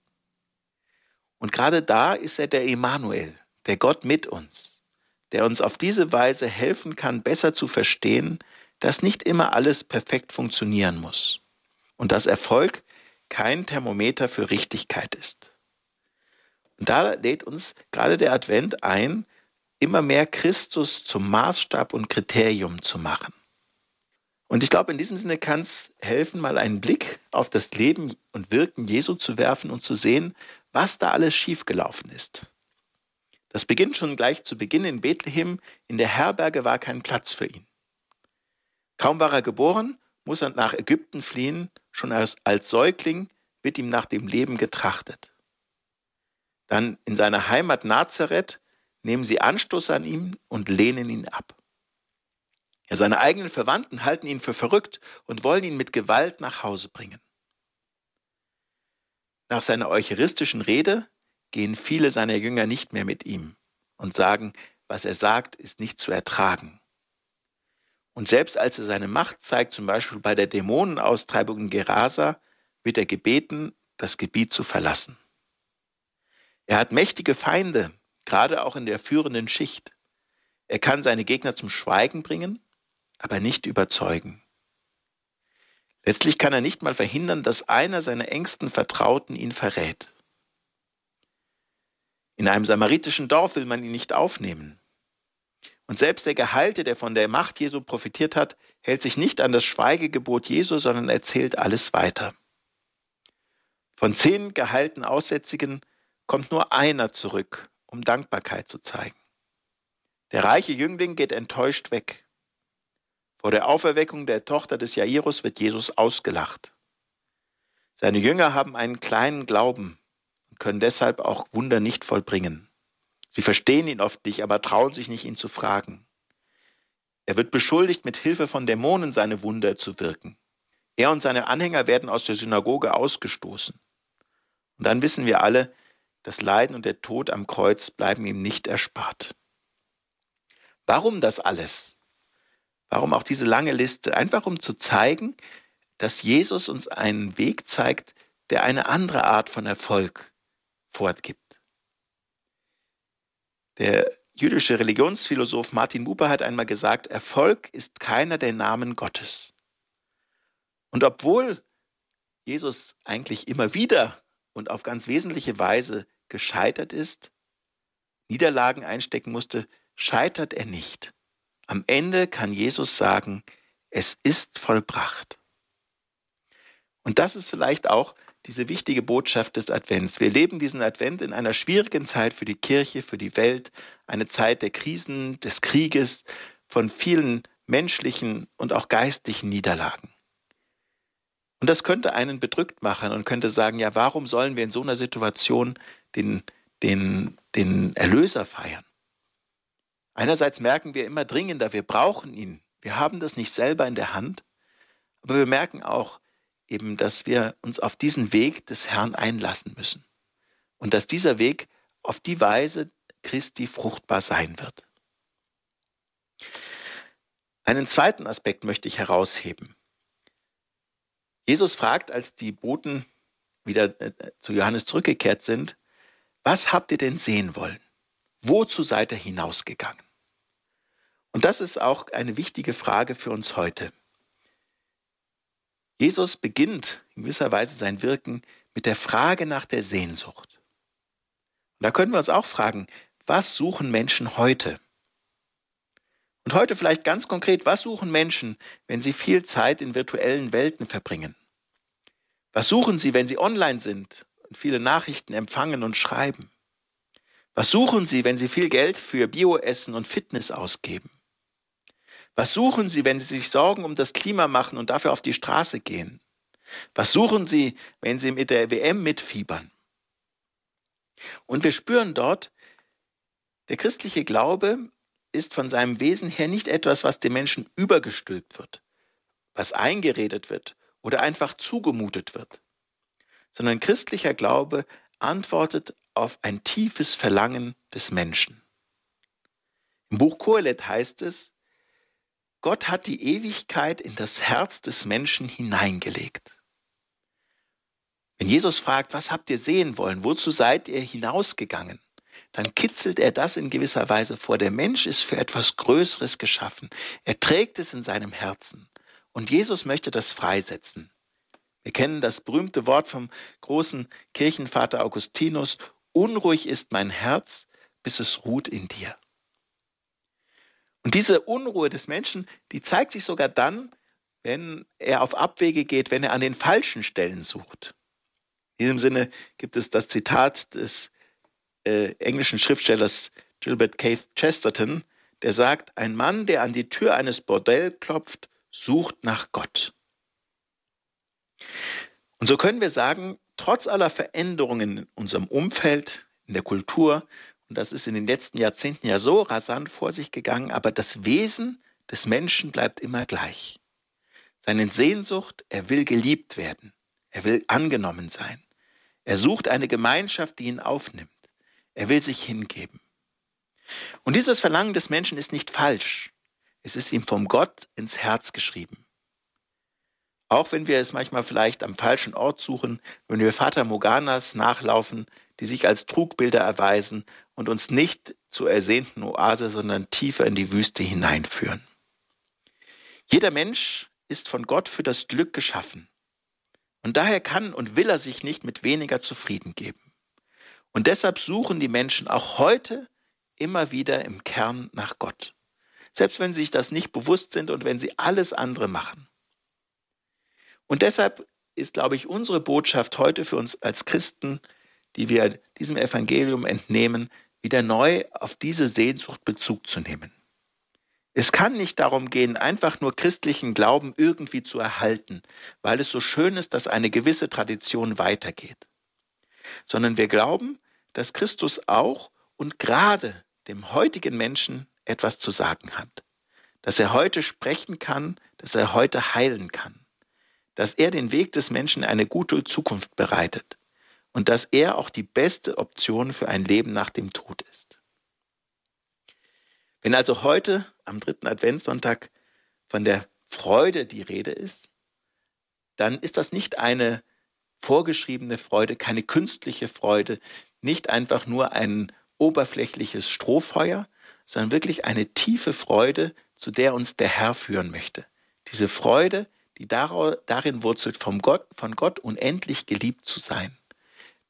Und gerade da ist er der Emanuel, der Gott mit uns, der uns auf diese Weise helfen kann, besser zu verstehen, dass nicht immer alles perfekt funktionieren muss und dass Erfolg kein Thermometer für Richtigkeit ist. Und da lädt uns gerade der Advent ein, immer mehr Christus zum Maßstab und Kriterium zu machen. Und ich glaube, in diesem Sinne kann es helfen, mal einen Blick auf das Leben und Wirken Jesu zu werfen und zu sehen, was da alles schiefgelaufen ist. Das beginnt schon gleich zu Beginn in Bethlehem. In der Herberge war kein Platz für ihn. Kaum war er geboren, muss er nach Ägypten fliehen. Schon als, als Säugling wird ihm nach dem Leben getrachtet. Dann in seiner Heimat Nazareth nehmen sie Anstoß an ihm und lehnen ihn ab. Ja, seine eigenen Verwandten halten ihn für verrückt und wollen ihn mit Gewalt nach Hause bringen. Nach seiner eucharistischen Rede gehen viele seiner Jünger nicht mehr mit ihm und sagen, was er sagt, ist nicht zu ertragen. Und selbst als er seine Macht zeigt, zum Beispiel bei der Dämonenaustreibung in Gerasa, wird er gebeten, das Gebiet zu verlassen. Er hat mächtige Feinde, gerade auch in der führenden Schicht. Er kann seine Gegner zum Schweigen bringen, aber nicht überzeugen. Letztlich kann er nicht mal verhindern, dass einer seiner engsten Vertrauten ihn verrät. In einem samaritischen Dorf will man ihn nicht aufnehmen. Und selbst der Gehalte, der von der Macht Jesu profitiert hat, hält sich nicht an das Schweigegebot Jesu, sondern erzählt alles weiter. Von zehn geheilten Aussätzigen kommt nur einer zurück, um Dankbarkeit zu zeigen. Der reiche Jüngling geht enttäuscht weg. Vor der Auferweckung der Tochter des Jairus wird Jesus ausgelacht. Seine Jünger haben einen kleinen Glauben und können deshalb auch Wunder nicht vollbringen. Sie verstehen ihn oft nicht, aber trauen sich nicht, ihn zu fragen. Er wird beschuldigt, mit Hilfe von Dämonen seine Wunder zu wirken. Er und seine Anhänger werden aus der Synagoge ausgestoßen. Und dann wissen wir alle, das Leiden und der Tod am Kreuz bleiben ihm nicht erspart. Warum das alles? Warum auch diese lange Liste? Einfach um zu zeigen, dass Jesus uns einen Weg zeigt, der eine andere Art von Erfolg fortgibt. Der jüdische Religionsphilosoph Martin Buber hat einmal gesagt, Erfolg ist keiner der Namen Gottes. Und obwohl Jesus eigentlich immer wieder und auf ganz wesentliche Weise gescheitert ist, Niederlagen einstecken musste, scheitert er nicht. Am Ende kann Jesus sagen, es ist vollbracht. Und das ist vielleicht auch diese wichtige Botschaft des Advents. Wir leben diesen Advent in einer schwierigen Zeit für die Kirche, für die Welt, eine Zeit der Krisen, des Krieges, von vielen menschlichen und auch geistlichen Niederlagen. Und das könnte einen bedrückt machen und könnte sagen, ja, warum sollen wir in so einer Situation den, den, den Erlöser feiern? Einerseits merken wir immer dringender, wir brauchen ihn. Wir haben das nicht selber in der Hand, aber wir merken auch, eben, dass wir uns auf diesen Weg des Herrn einlassen müssen und dass dieser Weg auf die Weise Christi fruchtbar sein wird. Einen zweiten Aspekt möchte ich herausheben. Jesus fragt, als die Boten wieder äh, zu Johannes zurückgekehrt sind, was habt ihr denn sehen wollen? Wozu seid ihr hinausgegangen? Und das ist auch eine wichtige Frage für uns heute. Jesus beginnt in gewisser Weise sein Wirken mit der Frage nach der Sehnsucht. Und da können wir uns auch fragen, was suchen Menschen heute? Und heute vielleicht ganz konkret, was suchen Menschen, wenn sie viel Zeit in virtuellen Welten verbringen? Was suchen sie, wenn sie online sind und viele Nachrichten empfangen und schreiben? Was suchen sie, wenn sie viel Geld für Bioessen und Fitness ausgeben? Was suchen Sie, wenn Sie sich Sorgen um das Klima machen und dafür auf die Straße gehen? Was suchen Sie, wenn Sie mit der WM mitfiebern? Und wir spüren dort, der christliche Glaube ist von seinem Wesen her nicht etwas, was dem Menschen übergestülpt wird, was eingeredet wird oder einfach zugemutet wird, sondern christlicher Glaube antwortet auf ein tiefes Verlangen des Menschen. Im Buch Kohelet heißt es, Gott hat die Ewigkeit in das Herz des Menschen hineingelegt. Wenn Jesus fragt, was habt ihr sehen wollen, wozu seid ihr hinausgegangen, dann kitzelt er das in gewisser Weise vor. Der Mensch ist für etwas Größeres geschaffen. Er trägt es in seinem Herzen. Und Jesus möchte das freisetzen. Wir kennen das berühmte Wort vom großen Kirchenvater Augustinus, unruhig ist mein Herz, bis es ruht in dir. Und diese Unruhe des Menschen, die zeigt sich sogar dann, wenn er auf Abwege geht, wenn er an den falschen Stellen sucht. In diesem Sinne gibt es das Zitat des äh, englischen Schriftstellers Gilbert Keith Chesterton, der sagt, ein Mann, der an die Tür eines Bordell klopft, sucht nach Gott. Und so können wir sagen, trotz aller Veränderungen in unserem Umfeld, in der Kultur, und das ist in den letzten Jahrzehnten ja so rasant vor sich gegangen, aber das Wesen des Menschen bleibt immer gleich. Seine Sehnsucht, er will geliebt werden, er will angenommen sein. Er sucht eine Gemeinschaft, die ihn aufnimmt. Er will sich hingeben. Und dieses Verlangen des Menschen ist nicht falsch. Es ist ihm vom Gott ins Herz geschrieben. Auch wenn wir es manchmal vielleicht am falschen Ort suchen, wenn wir Vater Morganas nachlaufen, die sich als Trugbilder erweisen und uns nicht zur ersehnten Oase, sondern tiefer in die Wüste hineinführen. Jeder Mensch ist von Gott für das Glück geschaffen. Und daher kann und will er sich nicht mit weniger zufrieden geben. Und deshalb suchen die Menschen auch heute immer wieder im Kern nach Gott. Selbst wenn sie sich das nicht bewusst sind und wenn sie alles andere machen. Und deshalb ist, glaube ich, unsere Botschaft heute für uns als Christen, die wir diesem Evangelium entnehmen, wieder neu auf diese Sehnsucht Bezug zu nehmen. Es kann nicht darum gehen, einfach nur christlichen Glauben irgendwie zu erhalten, weil es so schön ist, dass eine gewisse Tradition weitergeht, sondern wir glauben, dass Christus auch und gerade dem heutigen Menschen etwas zu sagen hat, dass er heute sprechen kann, dass er heute heilen kann dass er den Weg des Menschen eine gute Zukunft bereitet und dass er auch die beste Option für ein Leben nach dem Tod ist. Wenn also heute am dritten Adventssonntag von der Freude die Rede ist, dann ist das nicht eine vorgeschriebene Freude, keine künstliche Freude, nicht einfach nur ein oberflächliches Strohfeuer, sondern wirklich eine tiefe Freude, zu der uns der Herr führen möchte. Diese Freude, die darin wurzelt, vom Gott, von Gott unendlich geliebt zu sein.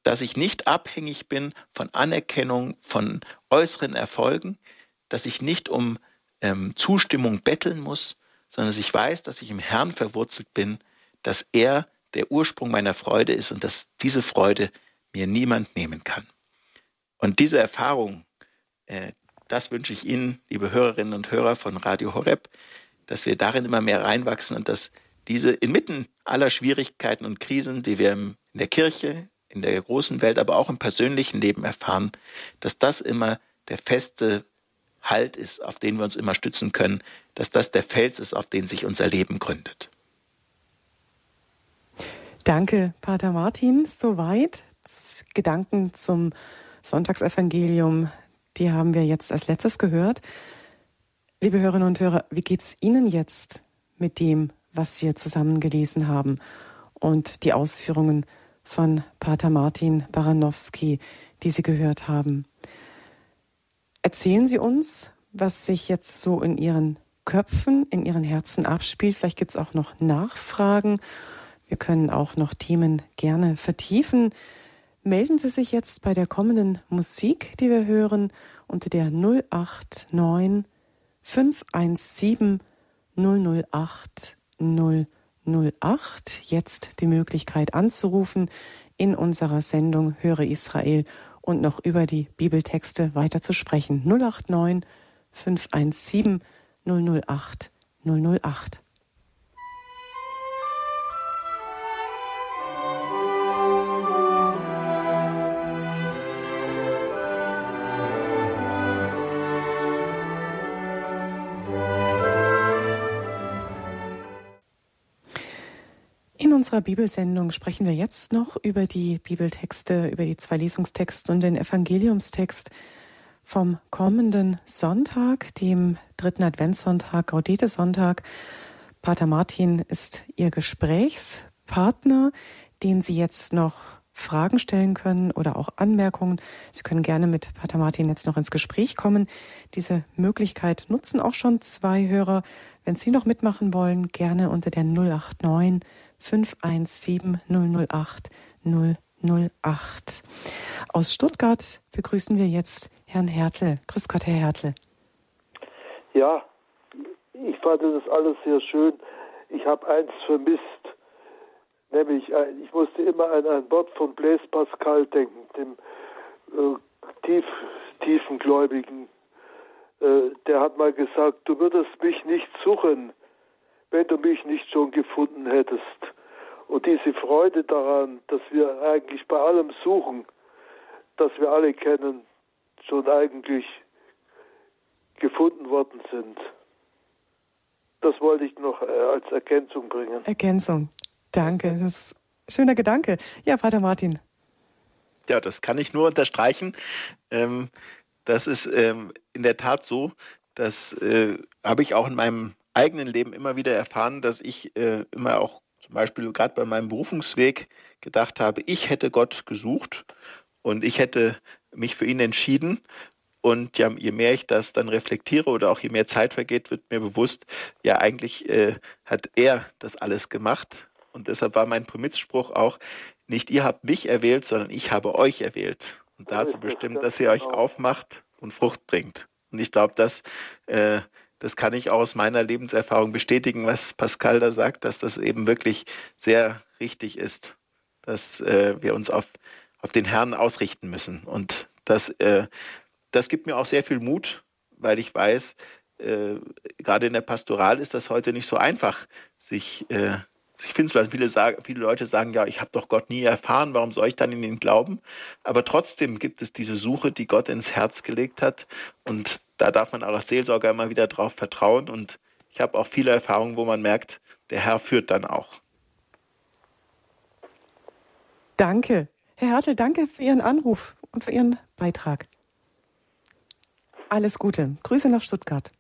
Dass ich nicht abhängig bin von Anerkennung, von äußeren Erfolgen, dass ich nicht um ähm, Zustimmung betteln muss, sondern dass ich weiß, dass ich im Herrn verwurzelt bin, dass er der Ursprung meiner Freude ist und dass diese Freude mir niemand nehmen kann. Und diese Erfahrung, äh, das wünsche ich Ihnen, liebe Hörerinnen und Hörer von Radio Horeb, dass wir darin immer mehr reinwachsen und dass diese inmitten aller Schwierigkeiten und Krisen, die wir in der Kirche, in der großen Welt, aber auch im persönlichen Leben erfahren, dass das immer der feste Halt ist, auf den wir uns immer stützen können, dass das der Fels ist, auf den sich unser Leben gründet. Danke, Pater Martin. Soweit Gedanken zum Sonntagsevangelium, die haben wir jetzt als letztes gehört. Liebe Hörerinnen und Hörer, wie geht es Ihnen jetzt mit dem, was wir zusammen gelesen haben und die Ausführungen von Pater Martin Baranowski, die Sie gehört haben. Erzählen Sie uns, was sich jetzt so in Ihren Köpfen, in Ihren Herzen abspielt. Vielleicht gibt es auch noch Nachfragen. Wir können auch noch Themen gerne vertiefen. Melden Sie sich jetzt bei der kommenden Musik, die wir hören, unter der 089 517 008 008 jetzt die Möglichkeit anzurufen in unserer Sendung Höre Israel und noch über die Bibeltexte weiter zu sprechen. 089 517 008 008. unserer Bibelsendung sprechen wir jetzt noch über die Bibeltexte, über die zwei Lesungstexte und den Evangeliumstext vom kommenden Sonntag, dem dritten Adventssonntag, Gaudete-Sonntag. Pater Martin ist Ihr Gesprächspartner, den Sie jetzt noch Fragen stellen können oder auch Anmerkungen. Sie können gerne mit Pater Martin jetzt noch ins Gespräch kommen. Diese Möglichkeit nutzen auch schon zwei Hörer. Wenn Sie noch mitmachen wollen, gerne unter der 089 517 008 008. Aus Stuttgart begrüßen wir jetzt Herrn Hertel. Grüß Gott, Herr Hertel. Ja, ich fand das alles sehr schön. Ich habe eins vermisst, nämlich ich musste immer an ein Wort von Blaise Pascal denken, dem äh, tief, tiefen Gläubigen. Äh, der hat mal gesagt, du würdest mich nicht suchen, wenn du mich nicht schon gefunden hättest. Und diese Freude daran, dass wir eigentlich bei allem suchen, das wir alle kennen, schon eigentlich gefunden worden sind. Das wollte ich noch äh, als Ergänzung bringen. Ergänzung. Danke. Das ist ein schöner Gedanke. Ja, Vater Martin. Ja, das kann ich nur unterstreichen. Ähm, das ist ähm, in der Tat so. Das äh, habe ich auch in meinem eigenen Leben immer wieder erfahren, dass ich äh, immer auch zum Beispiel gerade bei meinem Berufungsweg gedacht habe, ich hätte Gott gesucht und ich hätte mich für ihn entschieden und ja, je mehr ich das dann reflektiere oder auch je mehr Zeit vergeht, wird mir bewusst, ja, eigentlich äh, hat er das alles gemacht. Und deshalb war mein Primizspruch auch, nicht ihr habt mich erwählt, sondern ich habe euch erwählt. Und dazu bestimmt, dass ihr euch genau. aufmacht und Frucht bringt. Und ich glaube, das, äh, das kann ich auch aus meiner Lebenserfahrung bestätigen, was Pascal da sagt, dass das eben wirklich sehr richtig ist, dass äh, wir uns auf, auf den Herrn ausrichten müssen. Und das äh, das gibt mir auch sehr viel Mut, weil ich weiß, äh, gerade in der Pastoral ist das heute nicht so einfach, sich äh, ich finde es, viele, sagen, viele Leute sagen, ja, ich habe doch Gott nie erfahren, warum soll ich dann in ihn glauben? Aber trotzdem gibt es diese Suche, die Gott ins Herz gelegt hat. Und da darf man auch als Seelsorger immer wieder drauf vertrauen. Und ich habe auch viele Erfahrungen, wo man merkt, der Herr führt dann auch. Danke. Herr Hertel, danke für Ihren Anruf und für Ihren Beitrag. Alles Gute. Grüße nach Stuttgart.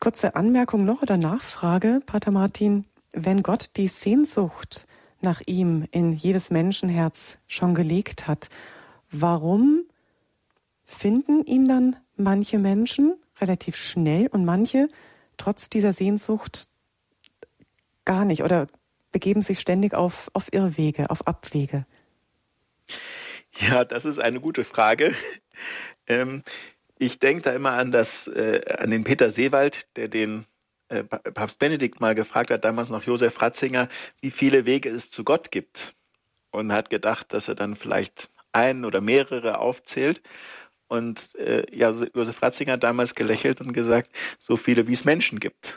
Kurze Anmerkung noch oder Nachfrage, Pater Martin. Wenn Gott die Sehnsucht nach ihm in jedes Menschenherz schon gelegt hat, warum finden ihn dann manche Menschen relativ schnell und manche trotz dieser Sehnsucht gar nicht oder begeben sich ständig auf, auf Irrwege, auf Abwege? Ja, das ist eine gute Frage. Ähm, ich denke da immer an, das, äh, an den Peter Seewald, der den äh, Papst Benedikt mal gefragt hat, damals noch Josef Ratzinger, wie viele Wege es zu Gott gibt. Und hat gedacht, dass er dann vielleicht einen oder mehrere aufzählt. Und äh, ja, Josef Ratzinger hat damals gelächelt und gesagt, so viele wie es Menschen gibt.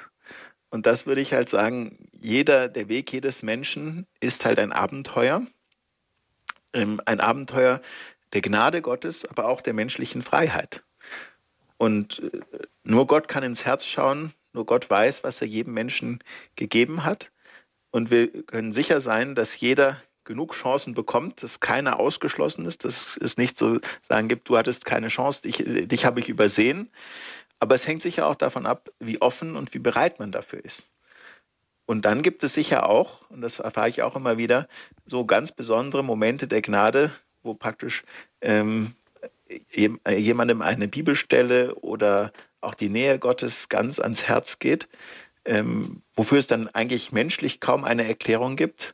Und das würde ich halt sagen, jeder, der Weg jedes Menschen ist halt ein Abenteuer. Ähm, ein Abenteuer, der Gnade Gottes, aber auch der menschlichen Freiheit. Und äh, nur Gott kann ins Herz schauen, nur Gott weiß, was er jedem Menschen gegeben hat. Und wir können sicher sein, dass jeder genug Chancen bekommt, dass keiner ausgeschlossen ist, dass es nicht so sagen gibt, du hattest keine Chance, dich, dich habe ich übersehen. Aber es hängt sicher auch davon ab, wie offen und wie bereit man dafür ist. Und dann gibt es sicher auch, und das erfahre ich auch immer wieder, so ganz besondere Momente der Gnade, wo praktisch ähm, jemandem eine Bibelstelle oder auch die Nähe Gottes ganz ans Herz geht, ähm, wofür es dann eigentlich menschlich kaum eine Erklärung gibt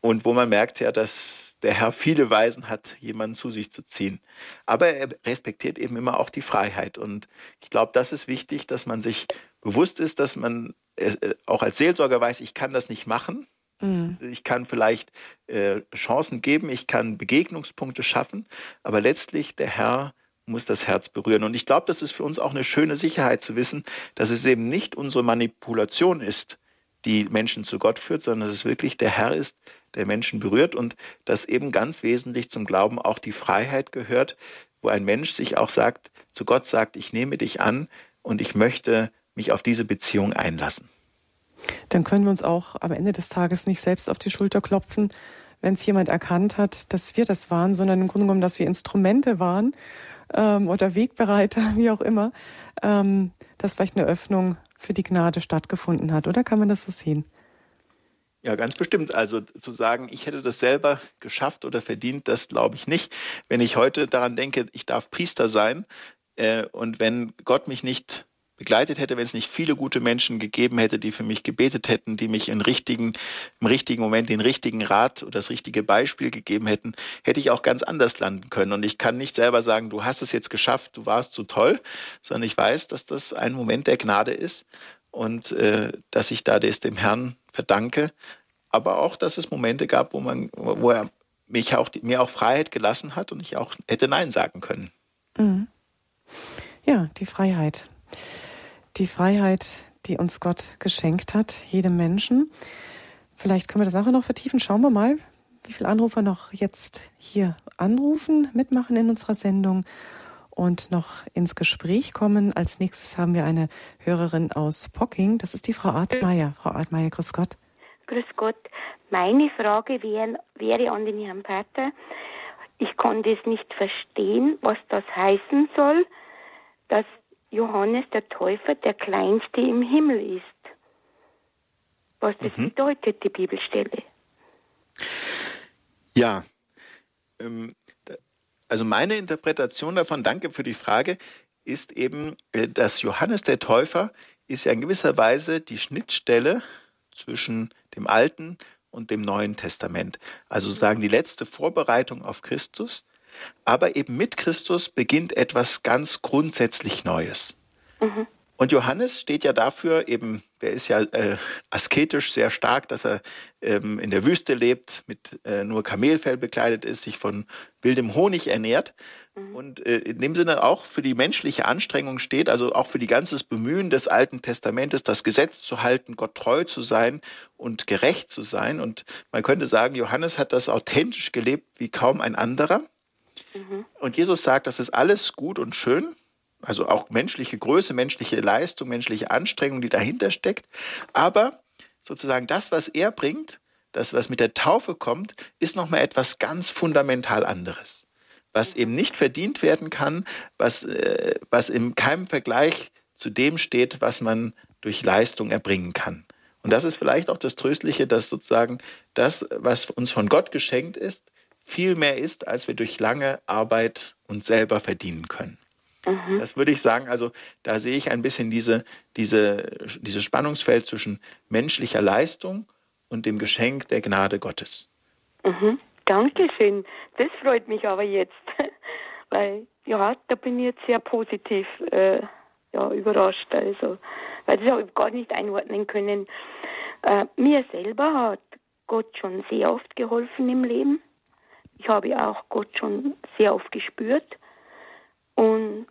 und wo man merkt ja, dass der Herr viele Weisen hat, jemanden zu sich zu ziehen. Aber er respektiert eben immer auch die Freiheit. Und ich glaube, das ist wichtig, dass man sich bewusst ist, dass man äh, auch als Seelsorger weiß, ich kann das nicht machen. Mhm. Ich kann vielleicht äh, Chancen geben, ich kann Begegnungspunkte schaffen, aber letztlich der Herr muss das Herz berühren. Und ich glaube, das ist für uns auch eine schöne Sicherheit zu wissen, dass es eben nicht unsere Manipulation ist, die Menschen zu Gott führt, sondern dass es wirklich der Herr ist, der Menschen berührt und dass eben ganz wesentlich zum Glauben auch die Freiheit gehört, wo ein Mensch sich auch sagt, zu Gott sagt, ich nehme dich an und ich möchte mich auf diese Beziehung einlassen. Dann können wir uns auch am Ende des Tages nicht selbst auf die Schulter klopfen, wenn es jemand erkannt hat, dass wir das waren, sondern im Grunde genommen, dass wir Instrumente waren ähm, oder Wegbereiter, (laughs) wie auch immer, ähm, dass vielleicht eine Öffnung für die Gnade stattgefunden hat. Oder kann man das so sehen? Ja, ganz bestimmt. Also zu sagen, ich hätte das selber geschafft oder verdient, das glaube ich nicht. Wenn ich heute daran denke, ich darf Priester sein äh, und wenn Gott mich nicht begleitet hätte, wenn es nicht viele gute Menschen gegeben hätte, die für mich gebetet hätten, die mich im richtigen, im richtigen Moment den richtigen Rat oder das richtige Beispiel gegeben hätten, hätte ich auch ganz anders landen können. Und ich kann nicht selber sagen, du hast es jetzt geschafft, du warst so toll, sondern ich weiß, dass das ein Moment der Gnade ist und äh, dass ich da das dem Herrn verdanke, aber auch, dass es Momente gab, wo man, wo er mich auch, mir auch Freiheit gelassen hat und ich auch hätte Nein sagen können. Mhm. Ja, die Freiheit die Freiheit, die uns Gott geschenkt hat, jedem Menschen. Vielleicht können wir das nachher noch vertiefen. Schauen wir mal, wie viele Anrufer noch jetzt hier anrufen, mitmachen in unserer Sendung und noch ins Gespräch kommen. Als nächstes haben wir eine Hörerin aus Pocking. Das ist die Frau Artmeier. Frau Artmeier, grüß Gott. Grüß Gott. Meine Frage wäre, wäre an den Herrn Pater. Ich konnte es nicht verstehen, was das heißen soll, dass Johannes der Täufer der Kleinste im Himmel ist. Was das mhm. bedeutet, die Bibelstelle. Ja, ähm, also meine Interpretation davon, danke für die Frage, ist eben, äh, dass Johannes der Täufer ist ja in gewisser Weise die Schnittstelle zwischen dem Alten und dem Neuen Testament. Also sagen die letzte Vorbereitung auf Christus, aber eben mit Christus beginnt etwas ganz grundsätzlich Neues. Mhm. Und Johannes steht ja dafür, eben, der ist ja äh, asketisch sehr stark, dass er ähm, in der Wüste lebt, mit äh, nur Kamelfell bekleidet ist, sich von wildem Honig ernährt mhm. und äh, in dem Sinne auch für die menschliche Anstrengung steht, also auch für die ganzes Bemühen des Alten Testamentes, das Gesetz zu halten, Gott treu zu sein und gerecht zu sein. Und man könnte sagen, Johannes hat das authentisch gelebt wie kaum ein anderer. Mhm. Und Jesus sagt, das ist alles gut und schön, also auch menschliche Größe, menschliche Leistung, menschliche Anstrengung, die dahinter steckt. Aber sozusagen das, was er bringt, das, was mit der Taufe kommt, ist nochmal etwas ganz fundamental anderes. Was eben nicht verdient werden kann, was, äh, was in keinem Vergleich zu dem steht, was man durch Leistung erbringen kann. Und das ist vielleicht auch das Tröstliche, dass sozusagen das, was uns von Gott geschenkt ist, viel mehr ist, als wir durch lange Arbeit uns selber verdienen können. Mhm. Das würde ich sagen, also da sehe ich ein bisschen diese, diese, dieses Spannungsfeld zwischen menschlicher Leistung und dem Geschenk der Gnade Gottes. Mhm. Dankeschön. Das freut mich aber jetzt, (laughs) weil ja, da bin ich jetzt sehr positiv äh, ja, überrascht. Also, weil das habe ich gar nicht einordnen können. Äh, mir selber hat Gott schon sehr oft geholfen im Leben. Ich habe auch Gott schon sehr oft gespürt. Und,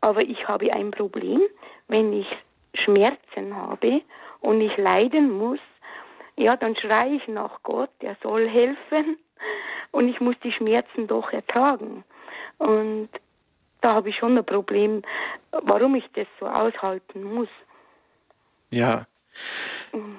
aber ich habe ein Problem, wenn ich Schmerzen habe und ich leiden muss, ja, dann schreie ich nach Gott, er soll helfen (laughs) und ich muss die Schmerzen doch ertragen. Und da habe ich schon ein Problem, warum ich das so aushalten muss. Ja,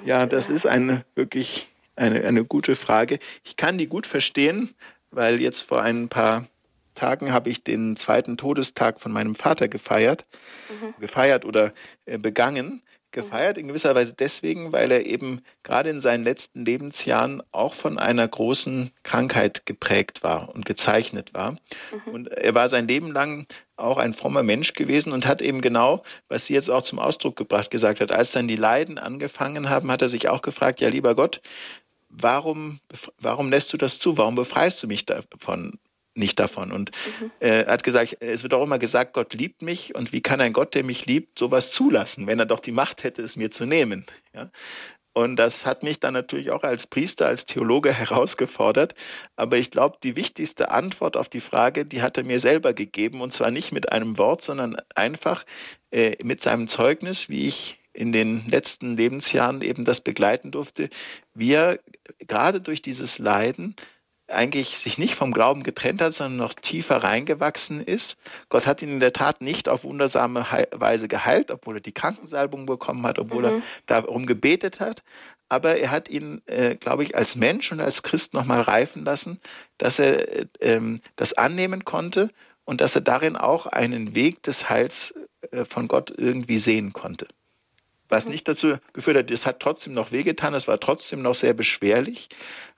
ja, das ist eine wirklich eine, eine gute Frage. Ich kann die gut verstehen, weil jetzt vor ein paar Tagen habe ich den zweiten Todestag von meinem Vater gefeiert, mhm. gefeiert oder äh, begangen. Gefeiert in gewisser Weise deswegen, weil er eben gerade in seinen letzten Lebensjahren auch von einer großen Krankheit geprägt war und gezeichnet war. Mhm. Und er war sein Leben lang auch ein frommer Mensch gewesen und hat eben genau, was sie jetzt auch zum Ausdruck gebracht gesagt hat, als dann die Leiden angefangen haben, hat er sich auch gefragt, ja lieber Gott, warum, warum lässt du das zu? Warum befreist du mich davon? Nicht davon. Und mhm. er hat gesagt, es wird auch immer gesagt, Gott liebt mich und wie kann ein Gott, der mich liebt, sowas zulassen, wenn er doch die Macht hätte, es mir zu nehmen? Ja? Und das hat mich dann natürlich auch als Priester, als Theologe (laughs) herausgefordert. Aber ich glaube, die wichtigste Antwort auf die Frage, die hat er mir selber gegeben. Und zwar nicht mit einem Wort, sondern einfach äh, mit seinem Zeugnis, wie ich in den letzten Lebensjahren eben das begleiten durfte, wie er gerade durch dieses Leiden eigentlich sich nicht vom Glauben getrennt hat, sondern noch tiefer reingewachsen ist. Gott hat ihn in der Tat nicht auf wundersame Weise geheilt, obwohl er die Krankensalbung bekommen hat, obwohl mhm. er darum gebetet hat. Aber er hat ihn, äh, glaube ich, als Mensch und als Christ nochmal reifen lassen, dass er ähm, das annehmen konnte und dass er darin auch einen Weg des Heils äh, von Gott irgendwie sehen konnte. Was mhm. nicht dazu geführt hat, es hat trotzdem noch wehgetan, es war trotzdem noch sehr beschwerlich,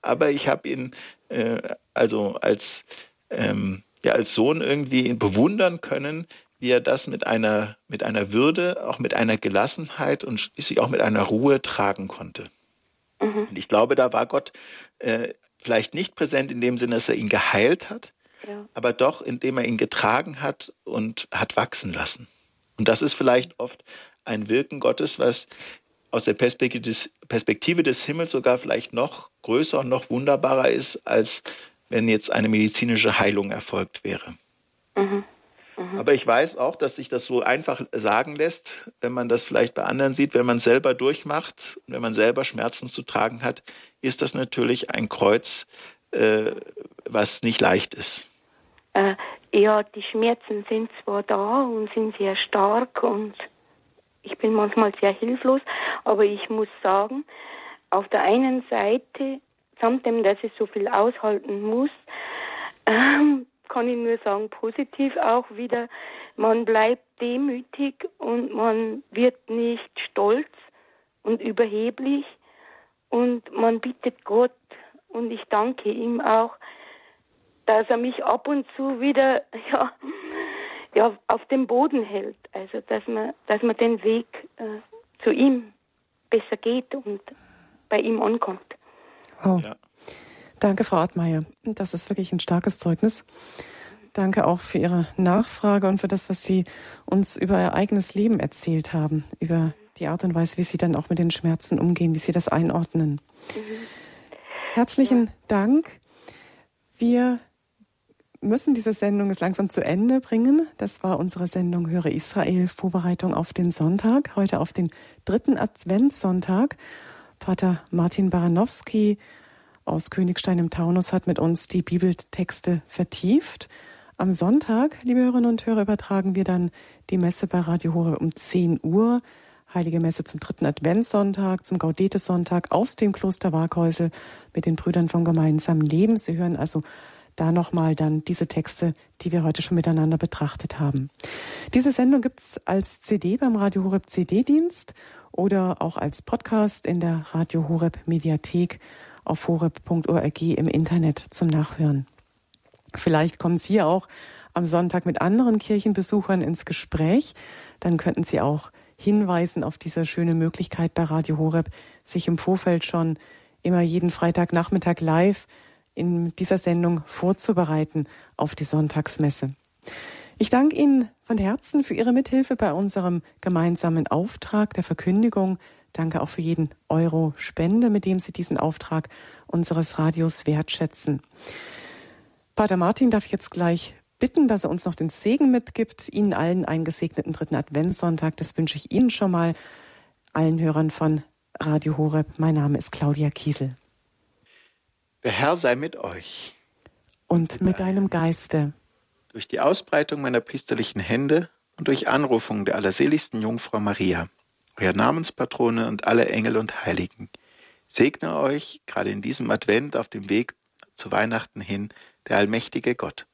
aber ich habe ihn äh, also als, ähm, ja, als Sohn irgendwie bewundern können, wie er das mit einer, mit einer Würde, auch mit einer Gelassenheit und schließlich auch mit einer Ruhe tragen konnte. Mhm. Und ich glaube, da war Gott äh, vielleicht nicht präsent in dem Sinne, dass er ihn geheilt hat, ja. aber doch, indem er ihn getragen hat und hat wachsen lassen. Und das ist vielleicht oft ein Wirken Gottes, was aus der Perspektive des, Perspektive des Himmels sogar vielleicht noch größer und noch wunderbarer ist, als wenn jetzt eine medizinische Heilung erfolgt wäre. Mhm. Mhm. Aber ich weiß auch, dass sich das so einfach sagen lässt, wenn man das vielleicht bei anderen sieht, wenn man selber durchmacht, wenn man selber Schmerzen zu tragen hat, ist das natürlich ein Kreuz, äh, was nicht leicht ist. Äh, ja, die Schmerzen sind zwar da und sind sehr stark und ich bin manchmal sehr hilflos, aber ich muss sagen, auf der einen Seite, samt dem, dass ich so viel aushalten muss, (laughs) ähm, kann ich nur sagen, positiv auch wieder, man bleibt demütig und man wird nicht stolz und überheblich und man bittet Gott und ich danke ihm auch, dass er mich ab und zu wieder (laughs) ja, ja, auf dem Boden hält. Also dass man, dass man den Weg äh, zu ihm besser geht und bei ihm ankommt. Oh. Ja. Danke, Frau Artmeier. Das ist wirklich ein starkes Zeugnis. Danke auch für Ihre Nachfrage und für das, was Sie uns über Ihr eigenes Leben erzählt haben, über die Art und Weise, wie Sie dann auch mit den Schmerzen umgehen, wie Sie das einordnen. Mhm. Herzlichen ja. Dank. Wir müssen diese Sendung jetzt langsam zu Ende bringen. Das war unsere Sendung Höre Israel, Vorbereitung auf den Sonntag, heute auf den dritten Adventssonntag. Pater Martin Baranowski aus Königstein im Taunus hat mit uns die Bibeltexte vertieft. Am Sonntag, liebe Hörerinnen und Hörer, übertragen wir dann die Messe bei Radio Hore um 10 Uhr. Heilige Messe zum dritten Adventssonntag, zum Gaudete-Sonntag aus dem Kloster Waghäusel mit den Brüdern vom gemeinsamen Leben. Sie hören also da nochmal dann diese Texte, die wir heute schon miteinander betrachtet haben. Diese Sendung gibt's als CD beim Radio Horeb CD-Dienst oder auch als Podcast in der Radio Horeb Mediathek auf horeb.org im Internet zum Nachhören. Vielleicht kommen Sie auch am Sonntag mit anderen Kirchenbesuchern ins Gespräch. Dann könnten Sie auch hinweisen auf diese schöne Möglichkeit bei Radio Horeb, sich im Vorfeld schon immer jeden Freitagnachmittag live in dieser Sendung vorzubereiten auf die Sonntagsmesse. Ich danke Ihnen von Herzen für Ihre Mithilfe bei unserem gemeinsamen Auftrag der Verkündigung. Danke auch für jeden Euro Spende, mit dem Sie diesen Auftrag unseres Radios wertschätzen. Pater Martin darf ich jetzt gleich bitten, dass er uns noch den Segen mitgibt. Ihnen allen einen gesegneten dritten Adventssonntag. Das wünsche ich Ihnen schon mal. Allen Hörern von Radio Horeb. Mein Name ist Claudia Kiesel. Der Herr sei mit euch. Und mit deinem Geiste. Durch die Ausbreitung meiner priesterlichen Hände und durch Anrufung der allerseligsten Jungfrau Maria, euer Namenspatrone und alle Engel und Heiligen, segne euch gerade in diesem Advent auf dem Weg zu Weihnachten hin der allmächtige Gott,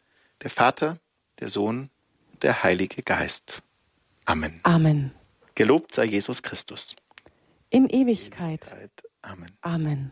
der Vater, der Sohn und der Heilige Geist. Amen. Amen. Gelobt sei Jesus Christus. In Ewigkeit. In Ewigkeit. Amen. Amen.